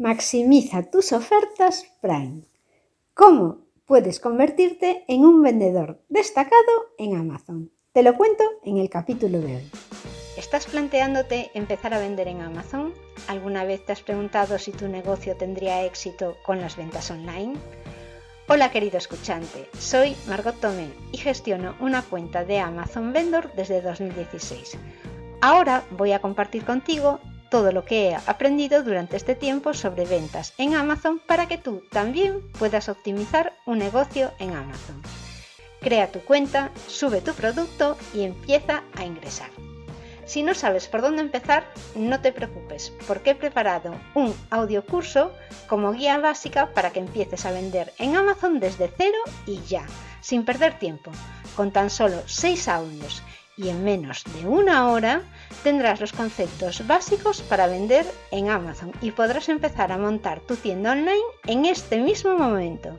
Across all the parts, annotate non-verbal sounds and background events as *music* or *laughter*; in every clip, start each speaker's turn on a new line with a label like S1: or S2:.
S1: Maximiza tus ofertas Prime. ¿Cómo puedes convertirte en un vendedor destacado en Amazon? Te lo cuento en el capítulo de hoy.
S2: ¿Estás planteándote empezar a vender en Amazon? ¿Alguna vez te has preguntado si tu negocio tendría éxito con las ventas online? Hola querido escuchante, soy Margot Tomé y gestiono una cuenta de Amazon Vendor desde 2016. Ahora voy a compartir contigo todo lo que he aprendido durante este tiempo sobre ventas en Amazon para que tú también puedas optimizar un negocio en Amazon. Crea tu cuenta, sube tu producto y empieza a ingresar. Si no sabes por dónde empezar, no te preocupes, porque he preparado un audio curso como guía básica para que empieces a vender en Amazon desde cero y ya, sin perder tiempo, con tan solo 6 audios y en menos de una hora tendrás los conceptos básicos para vender en Amazon y podrás empezar a montar tu tienda online en este mismo momento.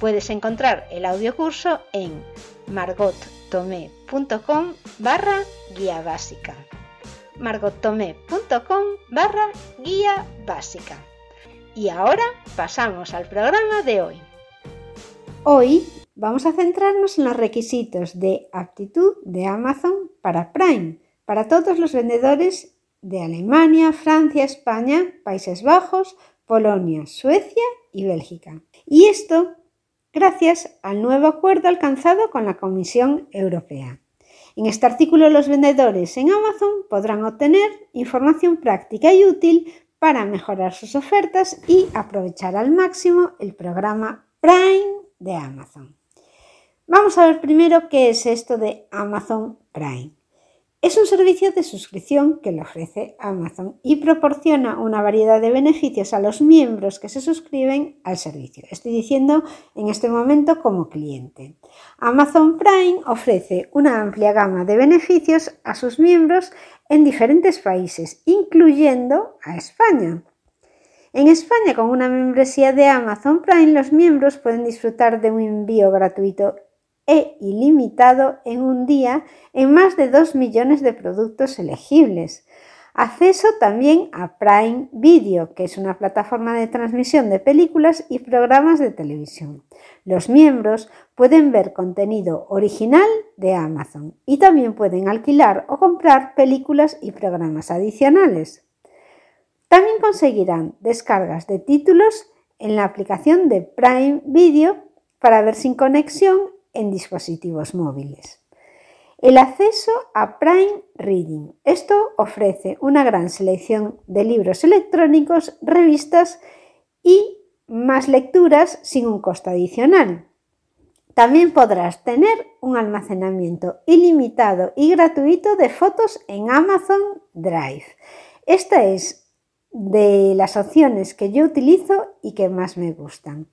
S2: Puedes encontrar el audiocurso en margottomé.com barra guía básica margottomé.com barra guía básica y ahora pasamos al programa de hoy.
S1: Hoy vamos a centrarnos en los requisitos de aptitud de Amazon para Prime, para todos los vendedores de Alemania, Francia, España, Países Bajos, Polonia, Suecia y Bélgica. Y esto gracias al nuevo acuerdo alcanzado con la Comisión Europea. En este artículo los vendedores en Amazon podrán obtener información práctica y útil para mejorar sus ofertas y aprovechar al máximo el programa Prime de Amazon. Vamos a ver primero qué es esto de Amazon Prime. Es un servicio de suscripción que le ofrece Amazon y proporciona una variedad de beneficios a los miembros que se suscriben al servicio. Estoy diciendo en este momento como cliente. Amazon Prime ofrece una amplia gama de beneficios a sus miembros en diferentes países, incluyendo a España. En España, con una membresía de Amazon Prime, los miembros pueden disfrutar de un envío gratuito e ilimitado en un día en más de 2 millones de productos elegibles. Acceso también a Prime Video, que es una plataforma de transmisión de películas y programas de televisión. Los miembros pueden ver contenido original de Amazon y también pueden alquilar o comprar películas y programas adicionales. También conseguirán descargas de títulos en la aplicación de Prime Video para ver sin conexión en dispositivos móviles. El acceso a Prime Reading. Esto ofrece una gran selección de libros electrónicos, revistas y más lecturas sin un costo adicional. También podrás tener un almacenamiento ilimitado y gratuito de fotos en Amazon Drive. Esta es de las opciones que yo utilizo y que más me gustan.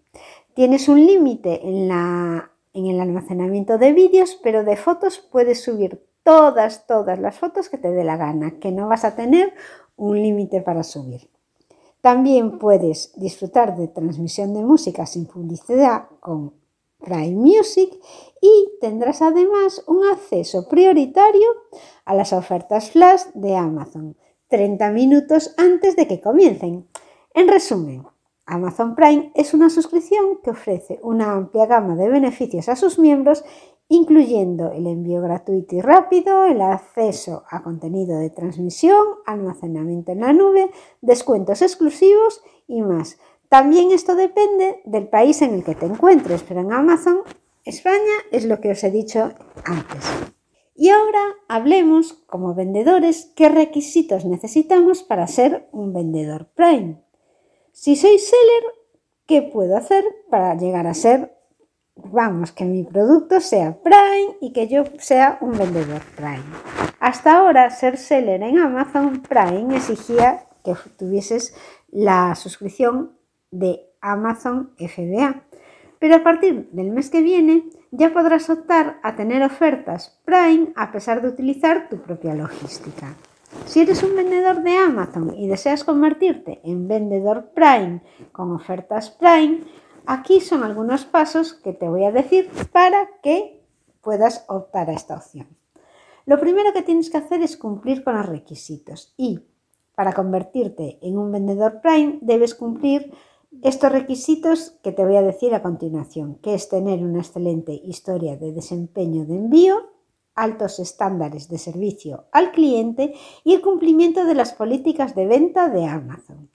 S1: Tienes un límite en la en el almacenamiento de vídeos, pero de fotos puedes subir todas, todas las fotos que te dé la gana, que no vas a tener un límite para subir. También puedes disfrutar de transmisión de música sin publicidad con Prime Music y tendrás además un acceso prioritario a las ofertas flash de Amazon 30 minutos antes de que comiencen. En resumen, Amazon Prime es una suscripción que ofrece una amplia gama de beneficios a sus miembros, incluyendo el envío gratuito y rápido, el acceso a contenido de transmisión, almacenamiento en la nube, descuentos exclusivos y más. También esto depende del país en el que te encuentres, pero en Amazon España es lo que os he dicho antes. Y ahora hablemos como vendedores qué requisitos necesitamos para ser un vendedor Prime. Si soy seller, ¿qué puedo hacer para llegar a ser, vamos, que mi producto sea Prime y que yo sea un vendedor Prime? Hasta ahora, ser seller en Amazon Prime exigía que tuvieses la suscripción de Amazon FBA. Pero a partir del mes que viene ya podrás optar a tener ofertas Prime a pesar de utilizar tu propia logística. Si eres un vendedor de Amazon y deseas convertirte en vendedor Prime con ofertas Prime, aquí son algunos pasos que te voy a decir para que puedas optar a esta opción. Lo primero que tienes que hacer es cumplir con los requisitos y Para convertirte en un vendedor Prime debes cumplir estos requisitos que te voy a decir a continuación, que es tener una excelente historia de desempeño de envío, altos estándares de servicio al cliente y el cumplimiento de las políticas de venta de Amazon.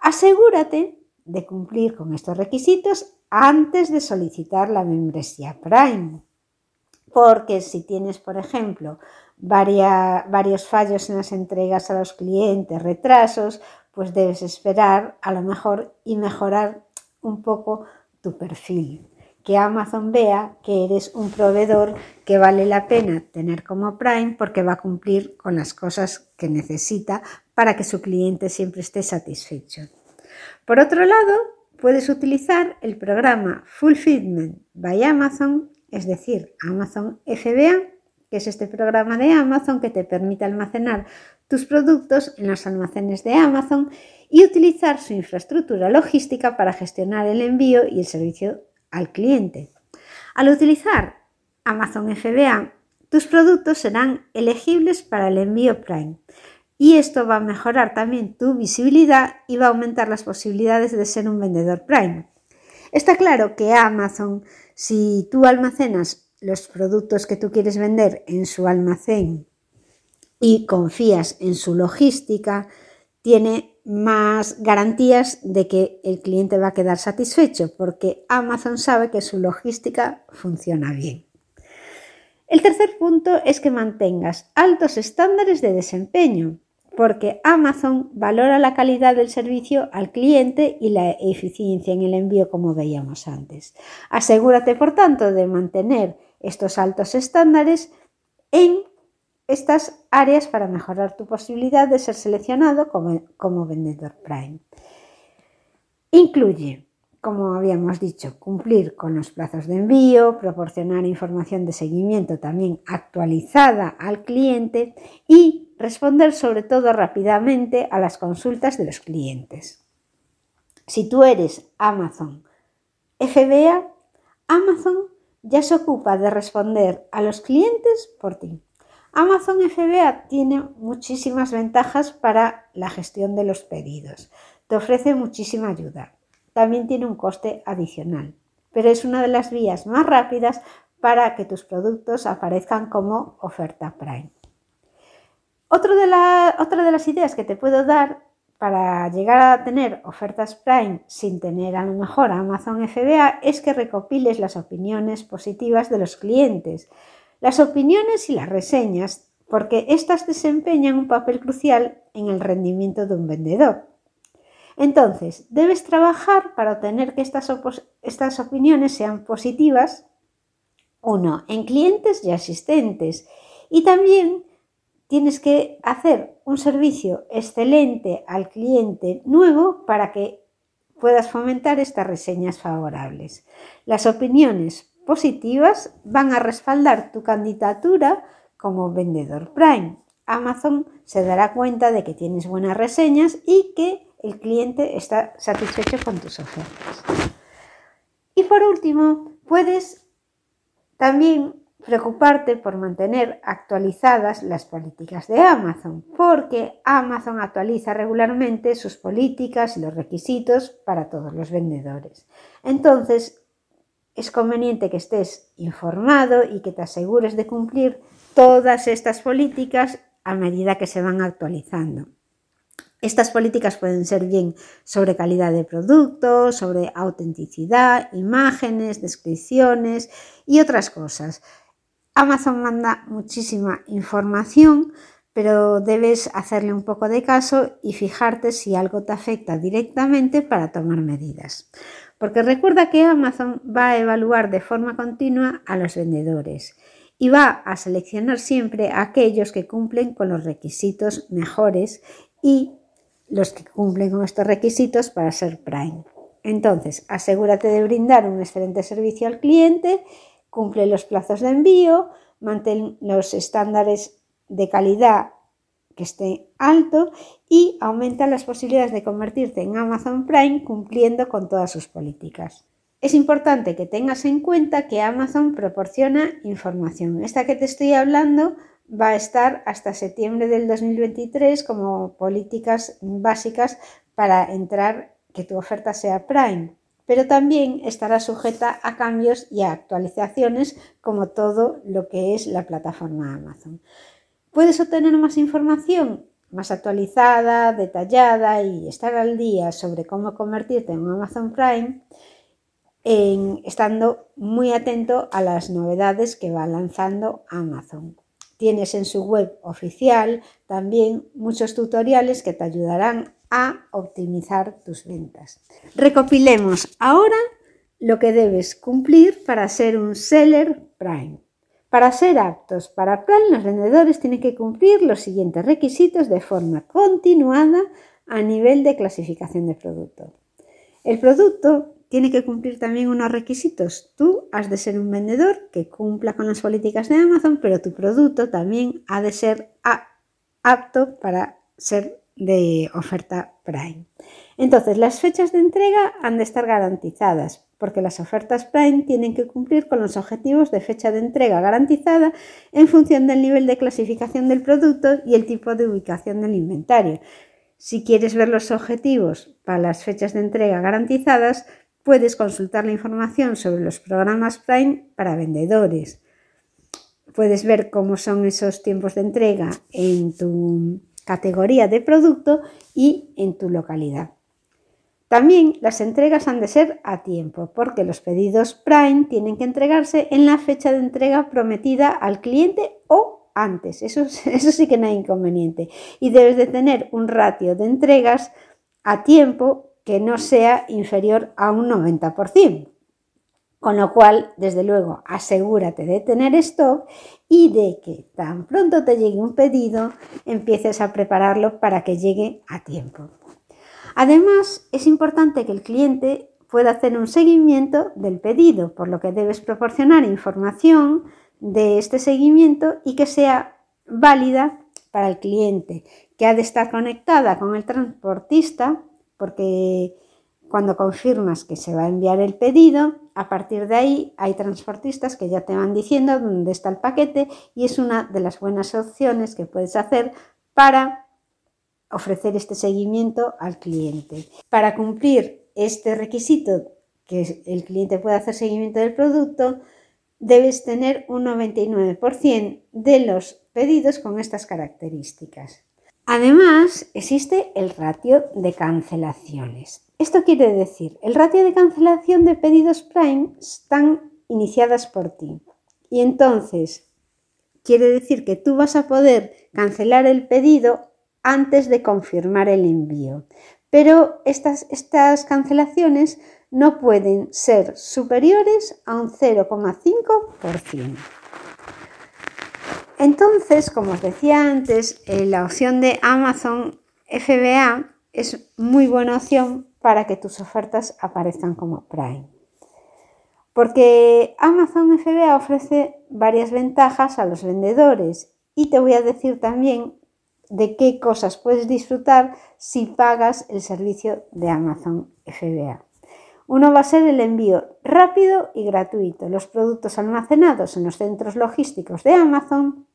S1: Asegúrate de cumplir con estos requisitos antes de solicitar la membresía Prime. Porque si tienes, por ejemplo, varios fallos en las entregas a los clientes, retrasos, pues debes esperar a lo mejor y mejorar un poco tu perfil. Que Amazon vea que eres un proveedor que vale la pena tener como Prime porque va a cumplir con las cosas que necesita para que su cliente siempre esté satisfecho. Por otro lado, puedes utilizar el programa Fulfillment by Amazon, es decir, Amazon FBA, que es este programa de Amazon que te permite almacenar tus productos en los almacenes de Amazon y utilizar su infraestructura logística para gestionar el envío y el servicio al cliente. Al utilizar Amazon FBA, tus productos serán elegibles para el envío Prime y esto va a mejorar también tu visibilidad y va a aumentar las posibilidades de ser un vendedor Prime. Está claro que Amazon, si tú almacenas los productos que tú quieres vender en su almacén y confías en su logística, tiene más garantías de que el cliente va a quedar satisfecho porque Amazon sabe que su logística funciona bien. El tercer punto es que mantengas altos estándares de desempeño porque Amazon valora la calidad del servicio al cliente y la eficiencia en el envío como veíamos antes. Asegúrate, por tanto, de mantener estos altos estándares en estas áreas para mejorar tu posibilidad de ser seleccionado como, vendedor Prime. Incluye, como habíamos dicho, cumplir con los plazos de envío, proporcionar información de seguimiento también actualizada al cliente y responder sobre todo rápidamente a las consultas de los clientes. Si tú eres Amazon FBA, Amazon ya se ocupa de responder a los clientes por ti. Amazon FBA tiene muchísimas ventajas para la gestión de los pedidos. Te ofrece muchísima ayuda. También tiene un coste adicional, pero es una de las vías más rápidas para que tus productos aparezcan como oferta Prime. otra de las ideas que te puedo dar para llegar a tener ofertas Prime sin tener a lo mejor Amazon FBA es que recopiles las opiniones positivas de los clientes, las opiniones y las reseñas, porque éstas desempeñan un papel crucial en el rendimiento de un vendedor. Entonces, debes trabajar para obtener que estas, estas opiniones sean positivas, uno, en clientes y asistentes, y también tienes que hacer un servicio excelente al cliente nuevo para que puedas fomentar estas reseñas favorables. Las opiniones positivas van a respaldar tu candidatura como vendedor Prime. Amazon se dará cuenta de que tienes buenas reseñas y que el cliente está satisfecho con tus ofertas. Y por último, puedes también preocuparte por mantener actualizadas las políticas de Amazon, porque Amazon actualiza regularmente sus políticas y los requisitos para todos los vendedores. Entonces, es conveniente que estés informado y que te asegures de cumplir todas estas políticas a medida que se van actualizando. Estas políticas pueden ser bien sobre calidad de producto, sobre autenticidad, imágenes, descripciones y otras cosas. Amazon manda muchísima información, pero debes hacerle un poco de caso y fijarte si algo te afecta directamente para tomar medidas. Porque recuerda que Amazon va a evaluar de forma continua a los vendedores y va a seleccionar siempre a aquellos que cumplen con los requisitos mejores y los que cumplen con estos requisitos para ser Prime. Entonces, asegúrate de brindar un excelente servicio al cliente cumple los plazos de envío, mantén los estándares de calidad que esté alto y aumenta las posibilidades de convertirte en Amazon Prime cumpliendo con todas sus políticas. Es importante que tengas en cuenta que Amazon proporciona información. Esta que te estoy hablando va a estar hasta septiembre del 2023 como políticas básicas para entrar que tu oferta sea Prime, pero también estará sujeta a cambios y a actualizaciones como todo lo que es la plataforma Amazon. ¿Puedes obtener más información? más actualizada, detallada y estar al día sobre cómo convertirte en Amazon Prime, estando muy atento a las novedades que va lanzando Amazon. Tienes en su web oficial también muchos tutoriales que te ayudarán a optimizar tus ventas. Recopilemos ahora lo que debes cumplir para ser un seller Prime. Para ser aptos para Prime, los vendedores tienen que cumplir los siguientes requisitos de forma continuada a nivel de clasificación de producto. El producto tiene que cumplir también unos requisitos. Tú has de ser un vendedor que cumpla con las políticas de Amazon, pero tu producto también ha de ser apto para ser de oferta Prime. Entonces, las fechas de entrega han de estar garantizadas porque las ofertas Prime tienen que cumplir con los objetivos de fecha de entrega garantizada en función del nivel de clasificación del producto y el tipo de ubicación del inventario. Si quieres ver los objetivos para las fechas de entrega garantizadas, puedes consultar la información sobre los programas Prime para vendedores. Puedes ver cómo son esos tiempos de entrega en tu categoría de producto y en tu localidad. También las entregas han de ser a tiempo, porque los pedidos Prime tienen que entregarse en la fecha de entrega prometida al cliente o antes. Eso, *laughs* sí que no hay inconveniente. Y debes de tener un ratio de entregas a tiempo que no sea inferior a un 90%. Con lo cual, desde luego, asegúrate de tener stock y de que tan pronto te llegue un pedido, empieces a prepararlo para que llegue a tiempo. Además, es importante que el cliente pueda hacer un seguimiento del pedido, por lo que debes proporcionar información de este seguimiento y que sea válida para el cliente, que ha de estar conectada con el transportista, porque cuando confirmas que se va a enviar el pedido, a partir de ahí hay transportistas que ya te van diciendo dónde está el paquete y es una de las buenas opciones que puedes hacer para ofrecer este seguimiento al cliente. Para cumplir este requisito, que el cliente pueda hacer seguimiento del producto, debes tener un 99% de los pedidos con estas características. Además, existe el ratio de cancelaciones. Esto quiere decir, el ratio de cancelación de pedidos Prime están iniciadas por ti. Y entonces, quiere decir que tú vas a poder cancelar el pedido antes de confirmar el envío. Pero estas, estas cancelaciones no pueden ser superiores a un 0,5%. Entonces, como os decía antes, eh, la opción de Amazon FBA es muy buena opción para que tus ofertas aparezcan como Prime. Porque Amazon FBA ofrece varias ventajas a los vendedores y te voy a decir también de qué cosas puedes disfrutar si pagas el servicio de Amazon FBA. Uno va a ser el envío rápido y gratuito. Los productos almacenados en los centros logísticos de Amazon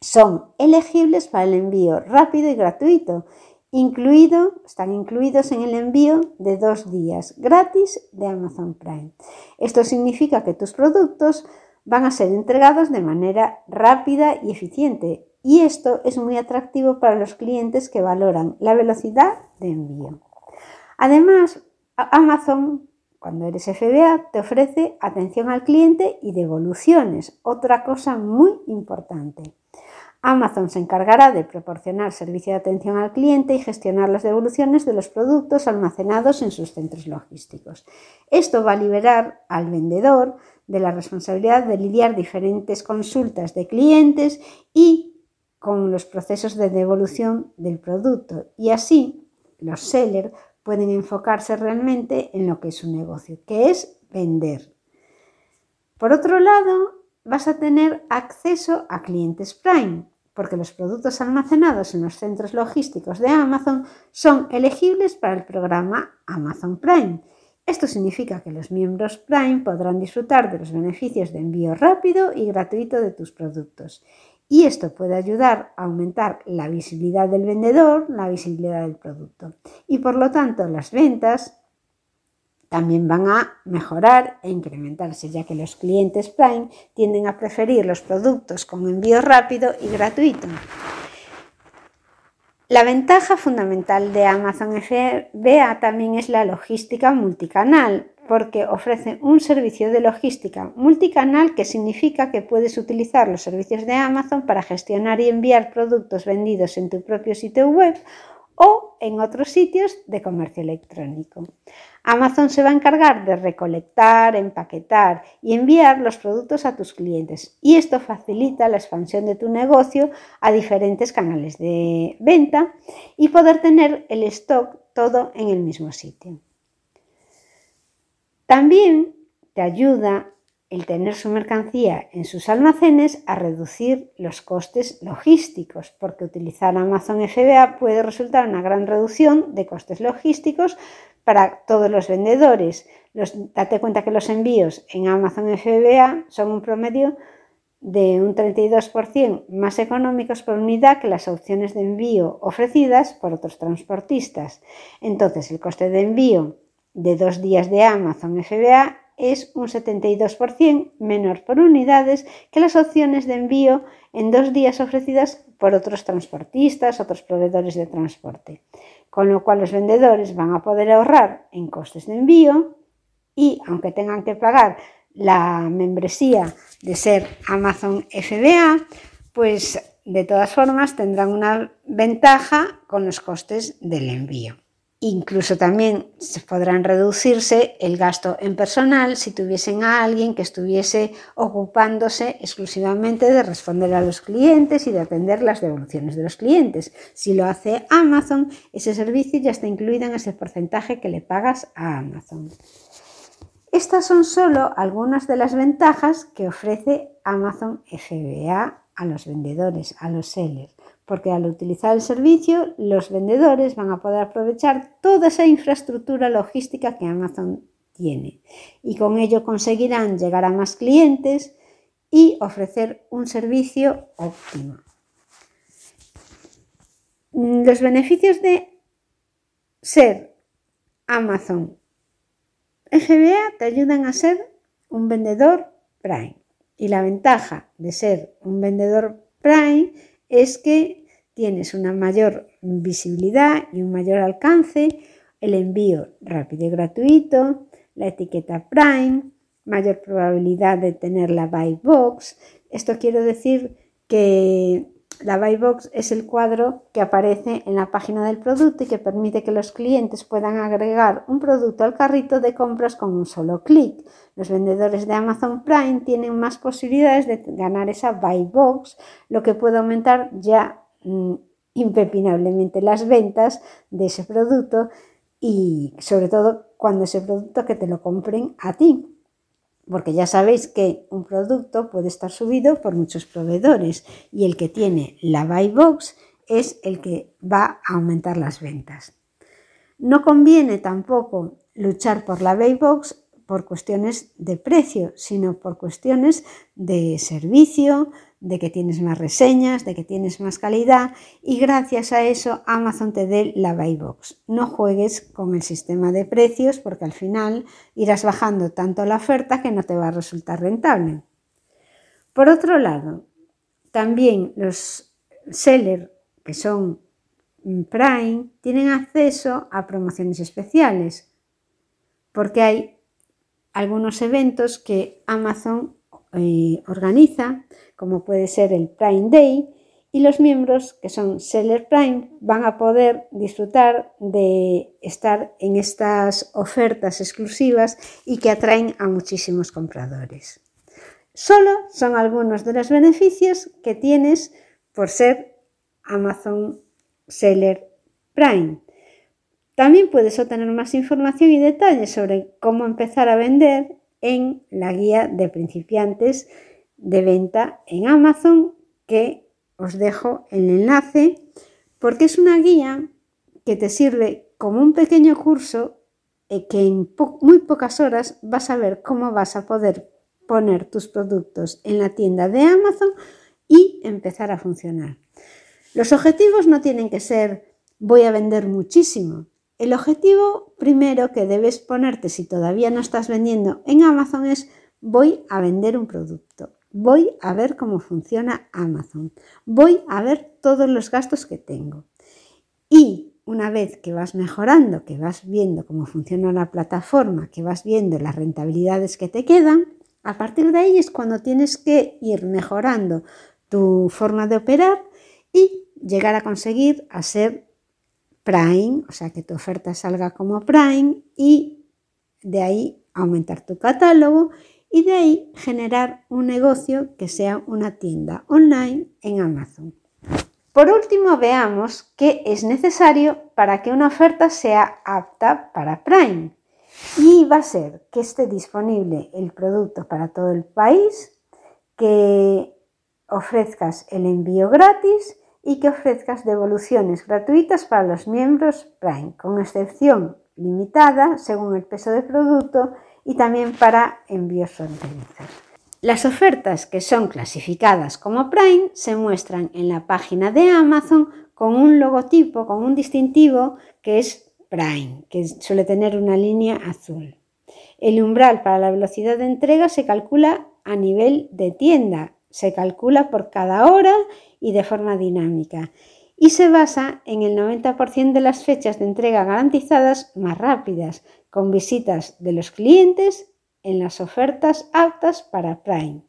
S1: son elegibles para el envío rápido y gratuito, incluido, están incluidos en el envío de dos días gratis de Amazon Prime. Esto significa que tus productos van a ser entregados de manera rápida y eficiente, y esto es muy atractivo para los clientes que valoran la velocidad de envío. Además, Amazon, cuando eres FBA, te ofrece atención al cliente y devoluciones, otra cosa muy importante. Amazon se encargará de proporcionar servicio de atención al cliente y gestionar las devoluciones de los productos almacenados en sus centros logísticos. Esto va a liberar al vendedor de la responsabilidad de lidiar diferentes consultas de clientes y con los procesos de devolución del producto y así los sellers pueden enfocarse realmente en lo que es su negocio, que es vender. Por otro lado, vas a tener acceso a clientes Prime, porque los productos almacenados en los centros logísticos de Amazon son elegibles para el programa Amazon Prime. Esto significa que los miembros Prime podrán disfrutar de los beneficios de envío rápido y gratuito de tus productos y esto puede ayudar a aumentar la visibilidad del vendedor, la visibilidad del producto y por lo tanto las ventas también van a mejorar e incrementarse, ya que los clientes Prime tienden a preferir los productos con envío rápido y gratuito. La ventaja fundamental de Amazon FBA también es la logística multicanal, porque ofrece un servicio de logística multicanal que significa que puedes utilizar los servicios de Amazon para gestionar y enviar productos vendidos en tu propio sitio web o en otros sitios de comercio electrónico. Amazon se va a encargar de recolectar, empaquetar y enviar los productos a tus clientes y esto facilita la expansión de tu negocio a diferentes canales de venta y poder tener el stock todo en el mismo sitio. También te ayuda el tener su mercancía en sus almacenes a reducir los costes logísticos, porque utilizar Amazon FBA puede resultar una gran reducción de costes logísticos para todos los vendedores. date cuenta que los envíos en Amazon FBA son un promedio de un 32% más económicos por unidad que las opciones de envío ofrecidas por otros transportistas. Entonces, el coste de envío de dos días de Amazon FBA es un 72% menor por unidades que las opciones de envío en dos días ofrecidas por otros transportistas, otros proveedores de transporte. Con lo cual los vendedores van a poder ahorrar en costes de envío y aunque tengan que pagar la membresía de ser Amazon FBA, pues de todas formas tendrán una ventaja con los costes del envío. Incluso también podrán reducirse el gasto en personal si tuviesen a alguien que estuviese ocupándose exclusivamente de responder a los clientes y de atender las devoluciones de los clientes. Si lo hace Amazon, ese servicio ya está incluido en ese porcentaje que le pagas a Amazon. Estas son solo algunas de las ventajas que ofrece Amazon FBA a los vendedores, a los sellers porque al utilizar el servicio los vendedores van a poder aprovechar toda esa infraestructura logística que Amazon tiene y con ello conseguirán llegar a más clientes y ofrecer un servicio óptimo. Los beneficios de ser Amazon FBA te ayudan a ser un vendedor Prime y la ventaja de ser un vendedor Prime es que tienes una mayor visibilidad y un mayor alcance, el envío rápido y gratuito, la etiqueta Prime, mayor probabilidad de tener la buy box. Esto quiero decir que la buy box es el cuadro que aparece en la página del producto y que permite que los clientes puedan agregar un producto al carrito de compras con un solo clic. Los vendedores de Amazon Prime tienen más posibilidades de ganar esa buy box, lo que puede aumentar ya mm, impepinablemente las ventas de ese producto y sobre todo cuando ese producto que te lo compren a ti porque ya sabéis que un producto puede estar subido por muchos proveedores y el que tiene la buy box es el que va a aumentar las ventas. No conviene tampoco luchar por la buy box por cuestiones de precio, sino por cuestiones de servicio, de que tienes más reseñas, de que tienes más calidad y gracias a eso Amazon te dé la buy box. No juegues con el sistema de precios porque al final irás bajando tanto la oferta que no te va a resultar rentable. Por otro lado, también los sellers que son Prime tienen acceso a promociones especiales porque hay algunos eventos que Amazon eh, organiza, como puede ser el Prime Day, y los miembros que son Seller Prime van a poder disfrutar de estar en estas ofertas exclusivas y que atraen a muchísimos compradores. Solo son algunos de los beneficios que tienes por ser Amazon Seller Prime. También puedes obtener más información y detalles sobre cómo empezar a vender en la guía de principiantes de venta en Amazon que os dejo el enlace porque es una guía que te sirve como un pequeño curso eh, que en muy pocas horas vas a ver cómo vas a poder poner tus productos en la tienda de Amazon y empezar a funcionar. Los objetivos no tienen que ser voy a vender muchísimo. El objetivo primero que debes ponerte si todavía no estás vendiendo en Amazon es voy a vender un producto. Voy a ver cómo funciona Amazon. Voy a ver todos los gastos que tengo. Y una vez que vas mejorando, que vas viendo cómo funciona la plataforma, que vas viendo las rentabilidades que te quedan, a partir de ahí es cuando tienes que ir mejorando tu forma de operar y llegar a conseguir a ser Prime, o sea que tu oferta salga como Prime y de ahí aumentar tu catálogo y de ahí generar un negocio que sea una tienda online en Amazon. Por último, veamos qué es necesario para que una oferta sea apta para Prime. Y va a ser que esté disponible el producto para todo el país, que ofrezcas el envío gratis y que ofrezcas devoluciones gratuitas para los miembros Prime, con excepción limitada según el peso del producto y también para envíos fronterizos. Las ofertas que son clasificadas como Prime se muestran en la página de Amazon con un logotipo, con un distintivo que es Prime, que suele tener una línea azul. El umbral para la velocidad de entrega se calcula a nivel de tienda, se calcula por cada hora y de forma dinámica y se basa en el 90% de las fechas de entrega garantizadas más rápidas, con visitas de los clientes en las ofertas aptas para Prime.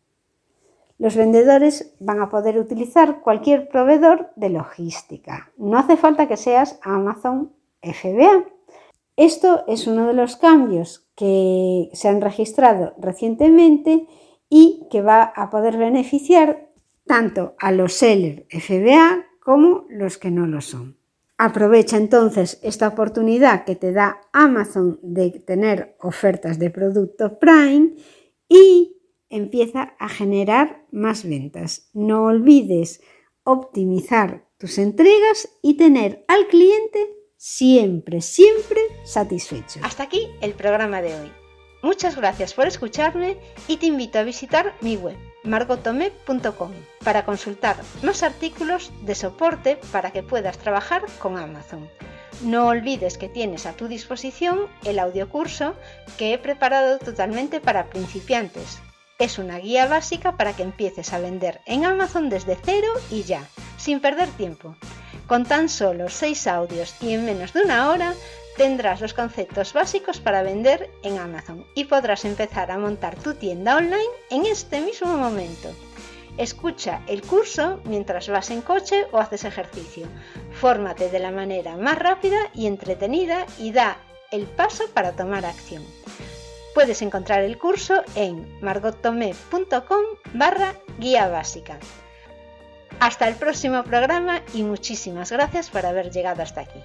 S1: Los vendedores van a poder utilizar cualquier proveedor de logística. No hace falta que seas Amazon FBA. Esto es uno de los cambios que se han registrado recientemente y que va a poder beneficiar tanto a los sellers FBA como los que no lo son. Aprovecha entonces esta oportunidad que te da Amazon de tener ofertas de producto Prime y empieza a generar más ventas. No olvides optimizar tus entregas y tener al cliente siempre, siempre satisfecho.
S2: Hasta aquí el programa de hoy. Muchas gracias por escucharme y te invito a visitar mi web margotome.com para consultar más artículos de soporte para que puedas trabajar con Amazon. No olvides que tienes a tu disposición el audiocurso que he preparado totalmente para principiantes. Es una guía básica para que empieces a vender en Amazon desde cero y ya, sin perder tiempo. Con tan solo 6 audios y en menos de una hora tendrás los conceptos básicos para vender en Amazon y podrás empezar a montar tu tienda online en este mismo momento. Escucha el curso mientras vas en coche o haces ejercicio. Fórmate de la manera más rápida y entretenida y da el paso para tomar acción. Puedes encontrar el curso en margottomé.com barra guía básica. Hasta el próximo programa y muchísimas gracias por haber llegado hasta aquí.